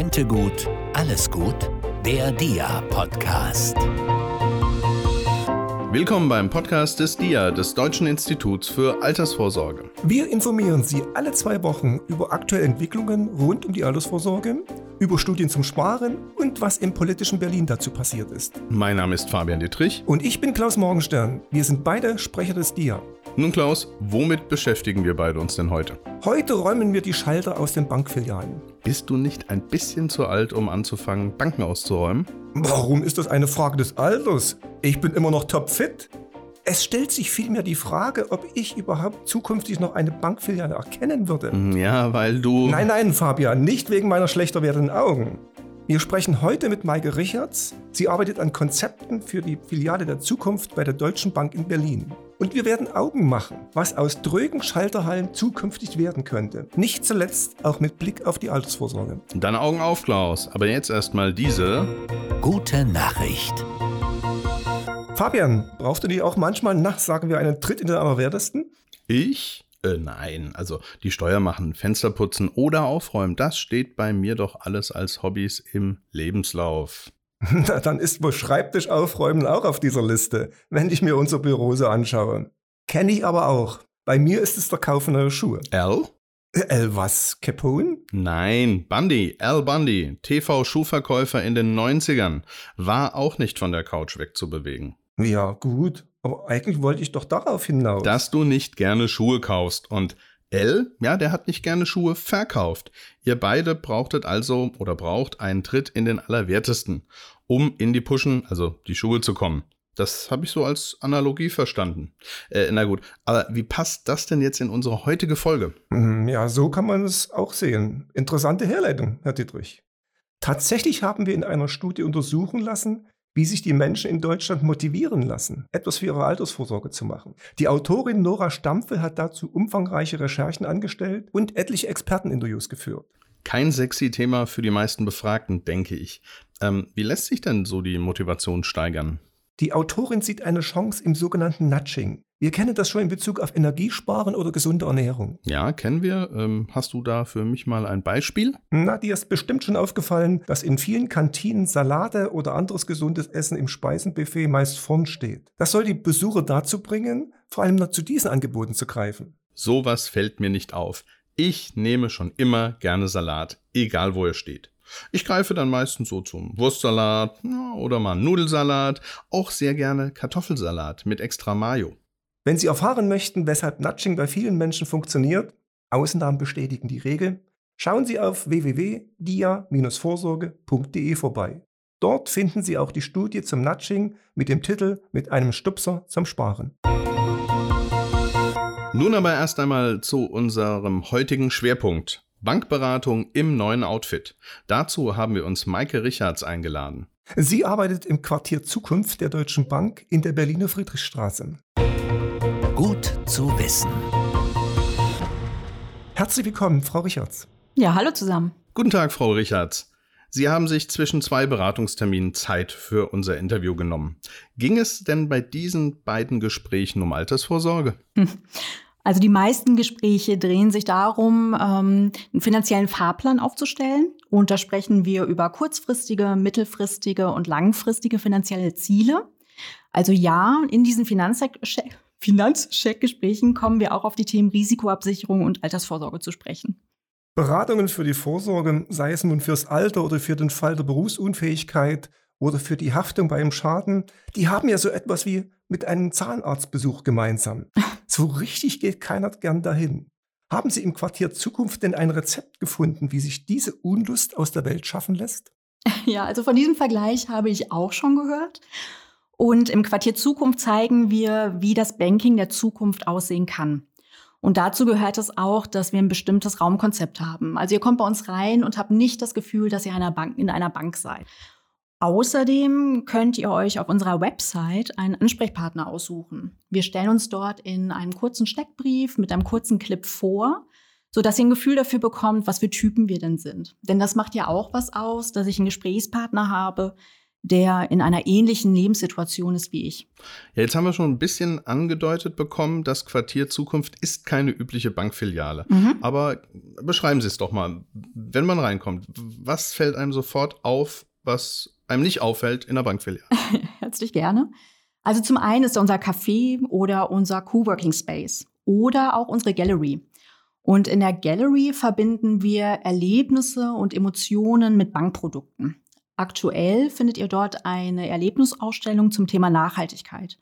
Rente gut, alles gut? Der DIA-Podcast. Willkommen beim Podcast des DIA, des Deutschen Instituts für Altersvorsorge. Wir informieren Sie alle zwei Wochen über aktuelle Entwicklungen rund um die Altersvorsorge, über Studien zum Sparen und was im politischen Berlin dazu passiert ist. Mein Name ist Fabian Dietrich. Und ich bin Klaus Morgenstern. Wir sind beide Sprecher des DIA. Nun Klaus, womit beschäftigen wir beide uns denn heute? Heute räumen wir die Schalter aus den Bankfilialen. Bist du nicht ein bisschen zu alt, um anzufangen, Banken auszuräumen? Warum ist das eine Frage des Alters? Ich bin immer noch topfit. Es stellt sich vielmehr die Frage, ob ich überhaupt zukünftig noch eine Bankfiliale erkennen würde. Ja, weil du. Nein, nein, Fabian, nicht wegen meiner schlechter werdenden Augen. Wir sprechen heute mit Maike Richards. Sie arbeitet an Konzepten für die Filiale der Zukunft bei der Deutschen Bank in Berlin. Und wir werden Augen machen, was aus drögen Schalterhallen zukünftig werden könnte. Nicht zuletzt auch mit Blick auf die Altersvorsorge. Deine Augen auf, Klaus. Aber jetzt erstmal diese. Gute Nachricht. Fabian, brauchst du dich auch manchmal nachts, sagen wir, einen Tritt in den Allerwertesten? Ich? Äh, nein, also die Steuer machen, Fenster putzen oder aufräumen, das steht bei mir doch alles als Hobbys im Lebenslauf. Na, dann ist wohl Schreibtisch aufräumen auch auf dieser Liste, wenn ich mir unser Büro so anschaue. Kenne ich aber auch. Bei mir ist es der Kauf neuer Schuhe. L? L was? Capone? Nein, Bundy, Al Bundy, TV-Schuhverkäufer in den 90ern, war auch nicht von der Couch wegzubewegen. Ja, gut. Aber eigentlich wollte ich doch darauf hinaus. Dass du nicht gerne Schuhe kaufst und L, ja, der hat nicht gerne Schuhe verkauft. Ihr beide brauchtet also oder braucht einen Tritt in den Allerwertesten, um in die Pushen, also die Schuhe zu kommen. Das habe ich so als Analogie verstanden. Äh, na gut, aber wie passt das denn jetzt in unsere heutige Folge? Hm, ja, so kann man es auch sehen. Interessante Herleitung, Herr Dietrich. Tatsächlich haben wir in einer Studie untersuchen lassen, wie sich die Menschen in Deutschland motivieren lassen, etwas für ihre Altersvorsorge zu machen. Die Autorin Nora Stampfel hat dazu umfangreiche Recherchen angestellt und etliche Experteninterviews geführt. Kein sexy Thema für die meisten Befragten, denke ich. Ähm, wie lässt sich denn so die Motivation steigern? Die Autorin sieht eine Chance im sogenannten Nudging. Wir kennen das schon in Bezug auf Energiesparen oder gesunde Ernährung. Ja, kennen wir. Ähm, hast du da für mich mal ein Beispiel? Na, dir ist bestimmt schon aufgefallen, dass in vielen Kantinen Salate oder anderes gesundes Essen im Speisenbuffet meist vorn steht. Das soll die Besucher dazu bringen, vor allem noch zu diesen Angeboten zu greifen. Sowas fällt mir nicht auf. Ich nehme schon immer gerne Salat, egal wo er steht. Ich greife dann meistens so zum Wurstsalat ja, oder mal Nudelsalat, auch sehr gerne Kartoffelsalat mit extra Mayo. Wenn Sie erfahren möchten, weshalb Nudging bei vielen Menschen funktioniert, Ausnahmen bestätigen die Regel, schauen Sie auf www.dia-vorsorge.de vorbei. Dort finden Sie auch die Studie zum Nudging mit dem Titel Mit einem Stupser zum Sparen. Nun aber erst einmal zu unserem heutigen Schwerpunkt. Bankberatung im neuen Outfit. Dazu haben wir uns Maike Richards eingeladen. Sie arbeitet im Quartier Zukunft der Deutschen Bank in der Berliner Friedrichstraße. Gut zu wissen. Herzlich willkommen, Frau Richards. Ja, hallo zusammen. Guten Tag, Frau Richards. Sie haben sich zwischen zwei Beratungsterminen Zeit für unser Interview genommen. Ging es denn bei diesen beiden Gesprächen um Altersvorsorge? Also die meisten Gespräche drehen sich darum, ähm, einen finanziellen Fahrplan aufzustellen. Und da sprechen wir über kurzfristige, mittelfristige und langfristige finanzielle Ziele. Also ja, in diesen Finanzcheck-Gesprächen kommen wir auch auf die Themen Risikoabsicherung und Altersvorsorge zu sprechen. Beratungen für die Vorsorge, sei es nun fürs Alter oder für den Fall der Berufsunfähigkeit oder für die Haftung bei einem Schaden, die haben ja so etwas wie mit einem Zahnarztbesuch gemeinsam. So richtig geht keiner gern dahin. Haben Sie im Quartier Zukunft denn ein Rezept gefunden, wie sich diese Unlust aus der Welt schaffen lässt? Ja, also von diesem Vergleich habe ich auch schon gehört. Und im Quartier Zukunft zeigen wir, wie das Banking der Zukunft aussehen kann. Und dazu gehört es auch, dass wir ein bestimmtes Raumkonzept haben. Also ihr kommt bei uns rein und habt nicht das Gefühl, dass ihr einer Bank, in einer Bank seid. Außerdem könnt ihr euch auf unserer Website einen Ansprechpartner aussuchen. Wir stellen uns dort in einem kurzen Steckbrief mit einem kurzen Clip vor, sodass ihr ein Gefühl dafür bekommt, was für Typen wir denn sind. Denn das macht ja auch was aus, dass ich einen Gesprächspartner habe, der in einer ähnlichen Lebenssituation ist wie ich. Ja, jetzt haben wir schon ein bisschen angedeutet bekommen, das Quartier Zukunft ist keine übliche Bankfiliale. Mhm. Aber beschreiben Sie es doch mal, wenn man reinkommt, was fällt einem sofort auf, was einem nicht auffällt in der Bankfiliale? Herzlich gerne. Also zum einen ist unser Café oder unser Coworking Space oder auch unsere Gallery. Und in der Gallery verbinden wir Erlebnisse und Emotionen mit Bankprodukten. Aktuell findet ihr dort eine Erlebnisausstellung zum Thema Nachhaltigkeit.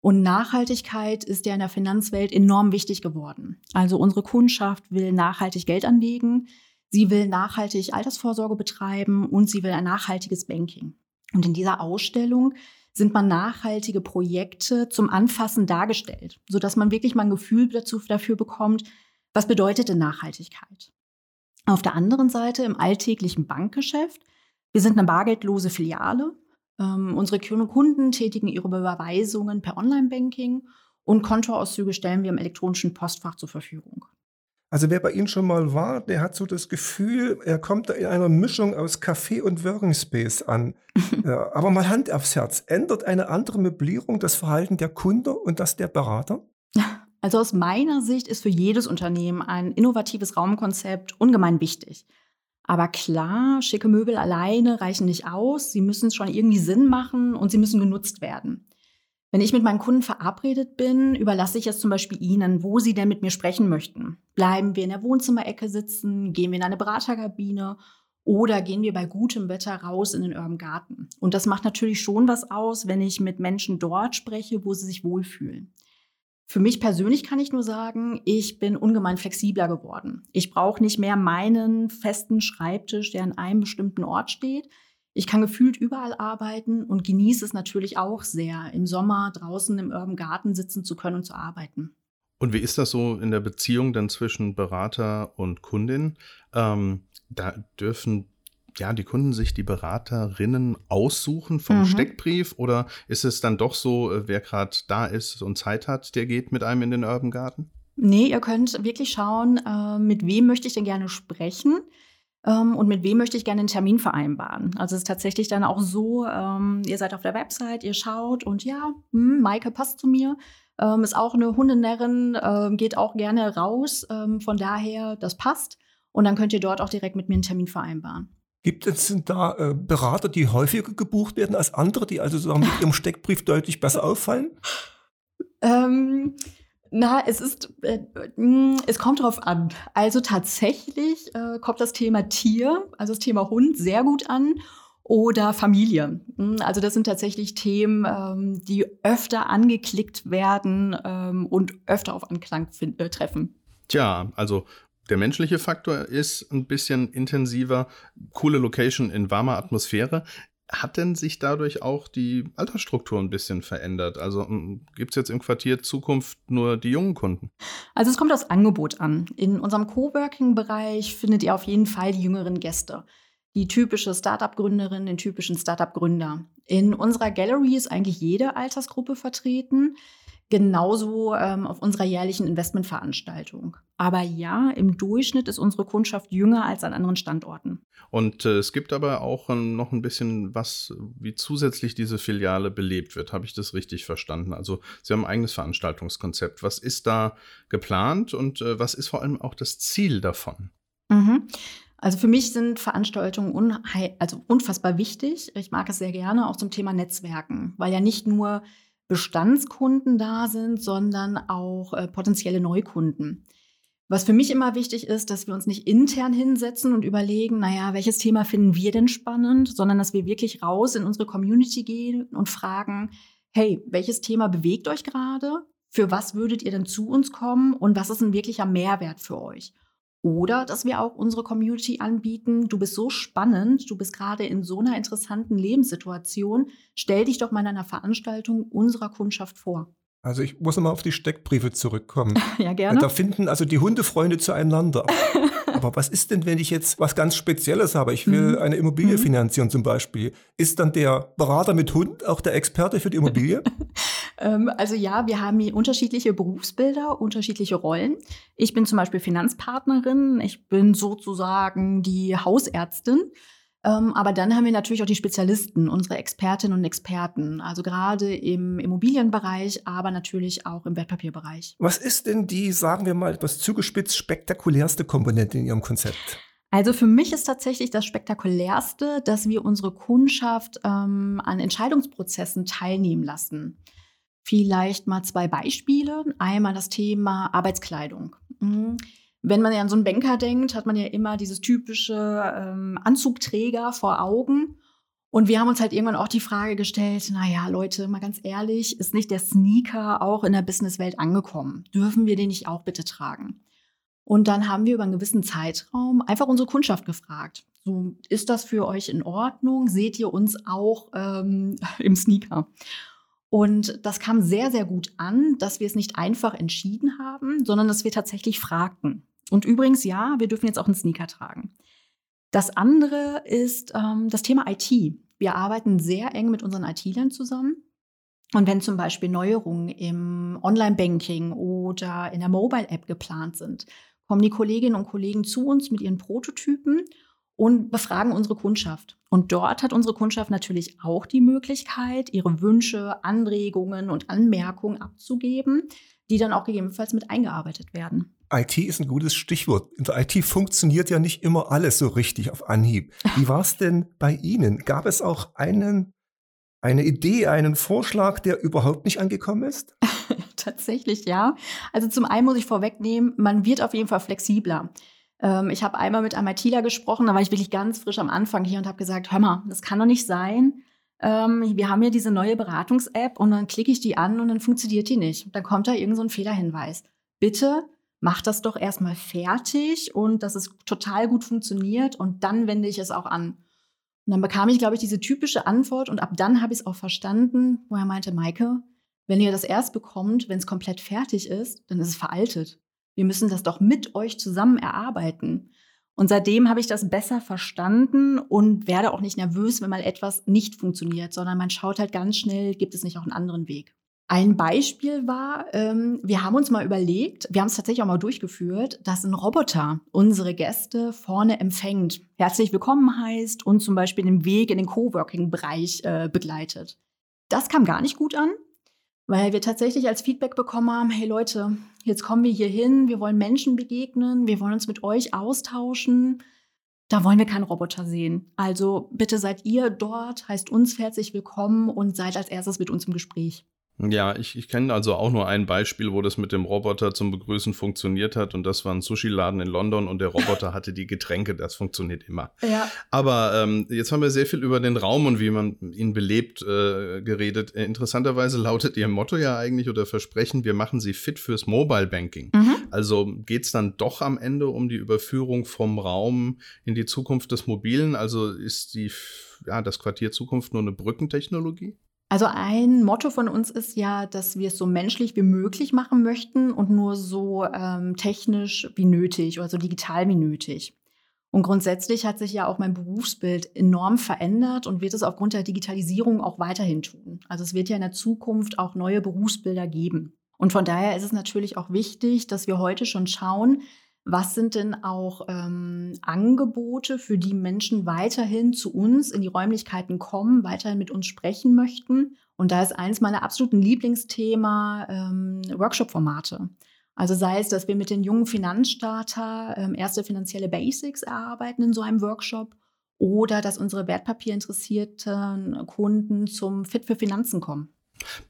Und Nachhaltigkeit ist ja in der Finanzwelt enorm wichtig geworden. Also unsere Kundschaft will nachhaltig Geld anlegen, sie will nachhaltig Altersvorsorge betreiben und sie will ein nachhaltiges Banking. Und in dieser Ausstellung sind man nachhaltige Projekte zum Anfassen dargestellt, sodass man wirklich mal ein Gefühl dazu, dafür bekommt, was bedeutet denn Nachhaltigkeit. Auf der anderen Seite im alltäglichen Bankgeschäft wir sind eine bargeldlose Filiale. Ähm, unsere Kunden tätigen ihre Überweisungen per Online-Banking und Kontoauszüge stellen wir im elektronischen Postfach zur Verfügung. Also wer bei Ihnen schon mal war, der hat so das Gefühl, er kommt da in einer Mischung aus Café und Working Space an. ja, aber mal Hand aufs Herz, ändert eine andere Möblierung das Verhalten der Kunde und das der Berater? Also aus meiner Sicht ist für jedes Unternehmen ein innovatives Raumkonzept ungemein wichtig. Aber klar, schicke Möbel alleine reichen nicht aus. Sie müssen schon irgendwie Sinn machen und sie müssen genutzt werden. Wenn ich mit meinen Kunden verabredet bin, überlasse ich es zum Beispiel ihnen, wo sie denn mit mir sprechen möchten. Bleiben wir in der Wohnzimmerecke sitzen, gehen wir in eine Beraterkabine oder gehen wir bei gutem Wetter raus in den Urban Garten. Und das macht natürlich schon was aus, wenn ich mit Menschen dort spreche, wo sie sich wohlfühlen. Für mich persönlich kann ich nur sagen, ich bin ungemein flexibler geworden. Ich brauche nicht mehr meinen festen Schreibtisch, der an einem bestimmten Ort steht. Ich kann gefühlt überall arbeiten und genieße es natürlich auch sehr, im Sommer draußen im Urban Garten sitzen zu können und zu arbeiten. Und wie ist das so in der Beziehung dann zwischen Berater und Kundin? Ähm, da dürfen ja, die Kunden sich die Beraterinnen aussuchen vom mhm. Steckbrief oder ist es dann doch so, äh, wer gerade da ist und Zeit hat, der geht mit einem in den Urban Garten? Nee, ihr könnt wirklich schauen, äh, mit wem möchte ich denn gerne sprechen ähm, und mit wem möchte ich gerne einen Termin vereinbaren. Also es ist tatsächlich dann auch so, ähm, ihr seid auf der Website, ihr schaut und ja, hm, Maike passt zu mir, ähm, ist auch eine Hundenärrin, äh, geht auch gerne raus, ähm, von daher, das passt. Und dann könnt ihr dort auch direkt mit mir einen Termin vereinbaren. Gibt es da äh, Berater, die häufiger gebucht werden als andere, die also sozusagen mit ihrem Steckbrief deutlich besser auffallen? Ähm, na, es ist, äh, mm, es kommt darauf an. Also tatsächlich äh, kommt das Thema Tier, also das Thema Hund, sehr gut an oder Familie. Mm, also das sind tatsächlich Themen, ähm, die öfter angeklickt werden ähm, und öfter auf Anklang äh, treffen. Tja, also der menschliche Faktor ist ein bisschen intensiver, coole Location in warmer Atmosphäre. Hat denn sich dadurch auch die Altersstruktur ein bisschen verändert? Also hm, gibt es jetzt im Quartier Zukunft nur die jungen Kunden? Also es kommt aufs Angebot an. In unserem Coworking-Bereich findet ihr auf jeden Fall die jüngeren Gäste. Die typische Startup-Gründerin, den typischen Startup-Gründer. In unserer Gallery ist eigentlich jede Altersgruppe vertreten. Genauso ähm, auf unserer jährlichen Investmentveranstaltung. Aber ja, im Durchschnitt ist unsere Kundschaft jünger als an anderen Standorten. Und äh, es gibt aber auch äh, noch ein bisschen was, wie zusätzlich diese Filiale belebt wird. Habe ich das richtig verstanden? Also Sie haben ein eigenes Veranstaltungskonzept. Was ist da geplant und äh, was ist vor allem auch das Ziel davon? Mhm. Also für mich sind Veranstaltungen also unfassbar wichtig. Ich mag es sehr gerne, auch zum Thema Netzwerken, weil ja nicht nur Bestandskunden da sind, sondern auch äh, potenzielle Neukunden. Was für mich immer wichtig ist, dass wir uns nicht intern hinsetzen und überlegen, naja, welches Thema finden wir denn spannend, sondern dass wir wirklich raus in unsere Community gehen und fragen, hey, welches Thema bewegt euch gerade? Für was würdet ihr denn zu uns kommen und was ist ein wirklicher Mehrwert für euch? Oder dass wir auch unsere Community anbieten, du bist so spannend, du bist gerade in so einer interessanten Lebenssituation, stell dich doch mal in einer Veranstaltung unserer Kundschaft vor. Also ich muss nochmal auf die Steckbriefe zurückkommen. ja, gerne. Da finden also die Hundefreunde zueinander. Aber was ist denn, wenn ich jetzt was ganz Spezielles habe? Ich will mhm. eine Immobilie mhm. finanzieren zum Beispiel. Ist dann der Berater mit Hund auch der Experte für die Immobilie? Ähm, also ja, wir haben hier unterschiedliche Berufsbilder, unterschiedliche Rollen. Ich bin zum Beispiel Finanzpartnerin. Ich bin sozusagen die Hausärztin. Ähm, aber dann haben wir natürlich auch die Spezialisten, unsere Expertinnen und Experten, also gerade im Immobilienbereich, aber natürlich auch im Wertpapierbereich. Was ist denn die, sagen wir mal etwas zugespitzt, spektakulärste Komponente in Ihrem Konzept? Also für mich ist tatsächlich das Spektakulärste, dass wir unsere Kundschaft ähm, an Entscheidungsprozessen teilnehmen lassen. Vielleicht mal zwei Beispiele. Einmal das Thema Arbeitskleidung. Mhm. Wenn man ja an so einen Banker denkt, hat man ja immer dieses typische ähm, Anzugträger vor Augen. Und wir haben uns halt irgendwann auch die Frage gestellt, naja, Leute, mal ganz ehrlich, ist nicht der Sneaker auch in der Businesswelt angekommen? Dürfen wir den nicht auch bitte tragen? Und dann haben wir über einen gewissen Zeitraum einfach unsere Kundschaft gefragt. So, ist das für euch in Ordnung? Seht ihr uns auch ähm, im Sneaker? Und das kam sehr, sehr gut an, dass wir es nicht einfach entschieden haben, sondern dass wir tatsächlich fragten. Und übrigens, ja, wir dürfen jetzt auch einen Sneaker tragen. Das andere ist ähm, das Thema IT. Wir arbeiten sehr eng mit unseren IT-Lern zusammen. Und wenn zum Beispiel Neuerungen im Online-Banking oder in der Mobile-App geplant sind, kommen die Kolleginnen und Kollegen zu uns mit ihren Prototypen und befragen unsere Kundschaft. Und dort hat unsere Kundschaft natürlich auch die Möglichkeit, ihre Wünsche, Anregungen und Anmerkungen abzugeben, die dann auch gegebenenfalls mit eingearbeitet werden. IT ist ein gutes Stichwort. In der IT funktioniert ja nicht immer alles so richtig auf Anhieb. Wie war es denn bei Ihnen? Gab es auch einen, eine Idee, einen Vorschlag, der überhaupt nicht angekommen ist? Tatsächlich, ja. Also zum einen muss ich vorwegnehmen, man wird auf jeden Fall flexibler. Ähm, ich habe einmal mit einem gesprochen, da war ich wirklich ganz frisch am Anfang hier und habe gesagt, hör mal, das kann doch nicht sein. Ähm, wir haben ja diese neue Beratungs-App und dann klicke ich die an und dann funktioniert die nicht. Dann kommt da irgend so Fehlerhinweis. Bitte mach das doch erstmal fertig und dass es total gut funktioniert und dann wende ich es auch an. Und dann bekam ich, glaube ich, diese typische Antwort und ab dann habe ich es auch verstanden, wo er meinte, Maike, wenn ihr das erst bekommt, wenn es komplett fertig ist, dann ist es veraltet. Wir müssen das doch mit euch zusammen erarbeiten. Und seitdem habe ich das besser verstanden und werde auch nicht nervös, wenn mal etwas nicht funktioniert, sondern man schaut halt ganz schnell, gibt es nicht auch einen anderen Weg. Ein Beispiel war, ähm, wir haben uns mal überlegt, wir haben es tatsächlich auch mal durchgeführt, dass ein Roboter unsere Gäste vorne empfängt, herzlich willkommen heißt und zum Beispiel den Weg in den Coworking-Bereich äh, begleitet. Das kam gar nicht gut an, weil wir tatsächlich als Feedback bekommen haben, hey Leute, jetzt kommen wir hier hin, wir wollen Menschen begegnen, wir wollen uns mit euch austauschen. Da wollen wir keinen Roboter sehen. Also bitte seid ihr dort, heißt uns herzlich willkommen und seid als erstes mit uns im Gespräch. Ja, ich, ich kenne also auch nur ein Beispiel, wo das mit dem Roboter zum Begrüßen funktioniert hat. Und das war ein Sushi-Laden in London und der Roboter hatte die Getränke. Das funktioniert immer. Ja. Aber ähm, jetzt haben wir sehr viel über den Raum und wie man ihn belebt äh, geredet. Äh, interessanterweise lautet Ihr Motto ja eigentlich oder Versprechen, wir machen Sie fit fürs Mobile Banking. Mhm. Also geht es dann doch am Ende um die Überführung vom Raum in die Zukunft des Mobilen? Also ist die, ja, das Quartier Zukunft nur eine Brückentechnologie? Also ein Motto von uns ist ja, dass wir es so menschlich wie möglich machen möchten und nur so ähm, technisch wie nötig oder so digital wie nötig. Und grundsätzlich hat sich ja auch mein Berufsbild enorm verändert und wird es aufgrund der Digitalisierung auch weiterhin tun. Also es wird ja in der Zukunft auch neue Berufsbilder geben. Und von daher ist es natürlich auch wichtig, dass wir heute schon schauen, was sind denn auch ähm, Angebote, für die Menschen weiterhin zu uns in die Räumlichkeiten kommen, weiterhin mit uns sprechen möchten? Und da ist eins meiner absoluten Lieblingsthema ähm, Workshop-Formate. Also sei es, dass wir mit den jungen Finanzstarter ähm, erste finanzielle Basics erarbeiten in so einem Workshop oder dass unsere wertpapierinteressierten Kunden zum Fit für Finanzen kommen.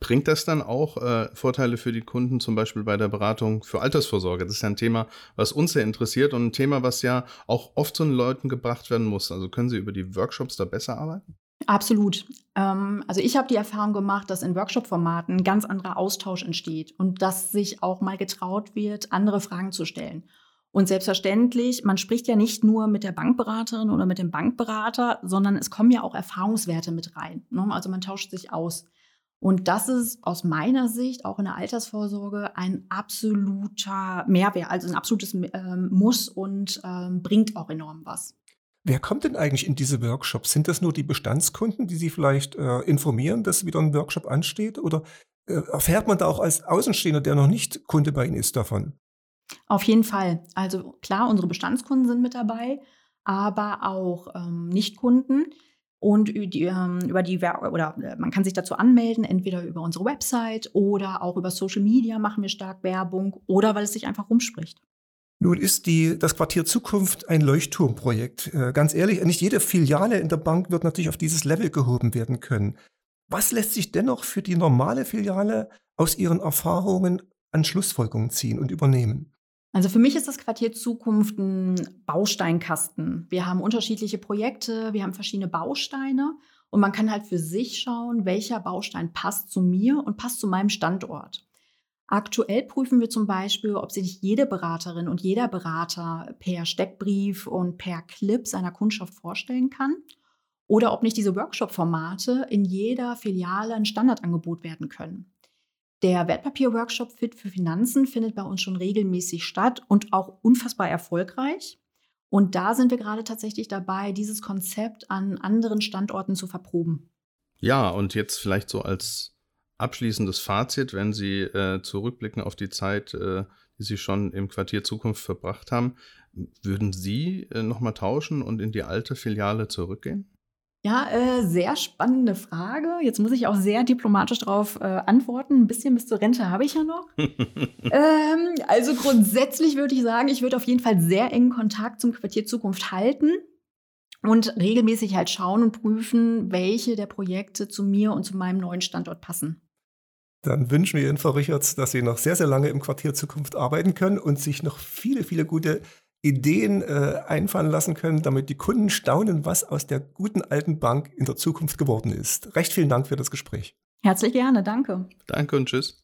Bringt das dann auch äh, Vorteile für die Kunden, zum Beispiel bei der Beratung für Altersvorsorge? Das ist ja ein Thema, was uns sehr interessiert und ein Thema, was ja auch oft zu den Leuten gebracht werden muss. Also können Sie über die Workshops da besser arbeiten? Absolut. Ähm, also ich habe die Erfahrung gemacht, dass in Workshop-Formaten ein ganz anderer Austausch entsteht und dass sich auch mal getraut wird, andere Fragen zu stellen. Und selbstverständlich, man spricht ja nicht nur mit der Bankberaterin oder mit dem Bankberater, sondern es kommen ja auch Erfahrungswerte mit rein. Ne? Also man tauscht sich aus. Und das ist aus meiner Sicht auch in der Altersvorsorge ein absoluter Mehrwert, also ein absolutes ähm, Muss und ähm, bringt auch enorm was. Wer kommt denn eigentlich in diese Workshops? Sind das nur die Bestandskunden, die Sie vielleicht äh, informieren, dass wieder ein Workshop ansteht? Oder äh, erfährt man da auch als Außenstehender, der noch nicht Kunde bei Ihnen ist, davon? Auf jeden Fall. Also klar, unsere Bestandskunden sind mit dabei, aber auch ähm, Nichtkunden. Und über die, ähm, über die oder äh, man kann sich dazu anmelden, entweder über unsere Website oder auch über Social Media machen wir stark Werbung oder weil es sich einfach rumspricht. Nun ist die, das Quartier Zukunft ein Leuchtturmprojekt. Äh, ganz ehrlich, nicht jede Filiale in der Bank wird natürlich auf dieses Level gehoben werden können. Was lässt sich dennoch für die normale Filiale aus ihren Erfahrungen an Schlussfolgerungen ziehen und übernehmen? Also für mich ist das Quartier Zukunft ein Bausteinkasten. Wir haben unterschiedliche Projekte, wir haben verschiedene Bausteine und man kann halt für sich schauen, welcher Baustein passt zu mir und passt zu meinem Standort. Aktuell prüfen wir zum Beispiel, ob sich jede Beraterin und jeder Berater per Steckbrief und per Clip seiner Kundschaft vorstellen kann oder ob nicht diese Workshop-Formate in jeder Filiale ein Standardangebot werden können. Der Wertpapier-Workshop Fit für Finanzen findet bei uns schon regelmäßig statt und auch unfassbar erfolgreich. Und da sind wir gerade tatsächlich dabei, dieses Konzept an anderen Standorten zu verproben. Ja, und jetzt vielleicht so als abschließendes Fazit, wenn Sie äh, zurückblicken auf die Zeit, äh, die Sie schon im Quartier Zukunft verbracht haben, würden Sie äh, nochmal tauschen und in die alte Filiale zurückgehen? Ja, äh, sehr spannende Frage. Jetzt muss ich auch sehr diplomatisch darauf äh, antworten. Ein bisschen bis zur Rente habe ich ja noch. ähm, also grundsätzlich würde ich sagen, ich würde auf jeden Fall sehr engen Kontakt zum Quartier Zukunft halten und regelmäßig halt schauen und prüfen, welche der Projekte zu mir und zu meinem neuen Standort passen. Dann wünschen wir Ihnen, Frau Richards, dass Sie noch sehr, sehr lange im Quartier Zukunft arbeiten können und sich noch viele, viele gute Ideen äh, einfallen lassen können, damit die Kunden staunen, was aus der guten alten Bank in der Zukunft geworden ist. Recht vielen Dank für das Gespräch. Herzlich gerne, danke. Danke und tschüss.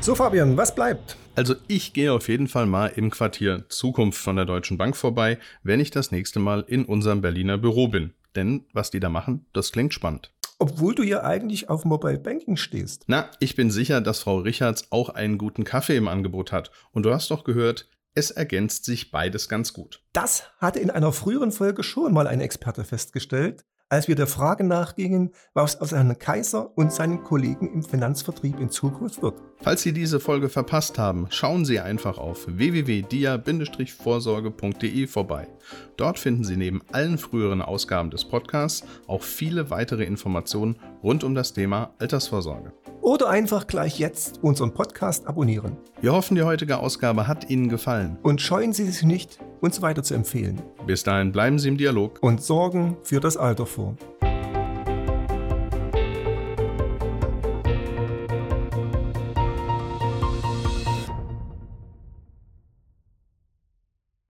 So, Fabian, was bleibt? Also ich gehe auf jeden Fall mal im Quartier Zukunft von der Deutschen Bank vorbei, wenn ich das nächste Mal in unserem Berliner Büro bin. Denn was die da machen, das klingt spannend obwohl du ja eigentlich auf Mobile Banking stehst. Na, ich bin sicher, dass Frau Richards auch einen guten Kaffee im Angebot hat. Und du hast doch gehört, es ergänzt sich beides ganz gut. Das hatte in einer früheren Folge schon mal ein Experte festgestellt als wir der Frage nachgingen, was aus einem Kaiser und seinen Kollegen im Finanzvertrieb in Zukunft wird. Falls Sie diese Folge verpasst haben, schauen Sie einfach auf www.dia-vorsorge.de vorbei. Dort finden Sie neben allen früheren Ausgaben des Podcasts auch viele weitere Informationen rund um das Thema Altersvorsorge. Oder einfach gleich jetzt unseren Podcast abonnieren. Wir hoffen, die heutige Ausgabe hat Ihnen gefallen. Und scheuen Sie sich nicht, uns weiter zu empfehlen. Bis dahin bleiben Sie im Dialog und sorgen für das Alter vor.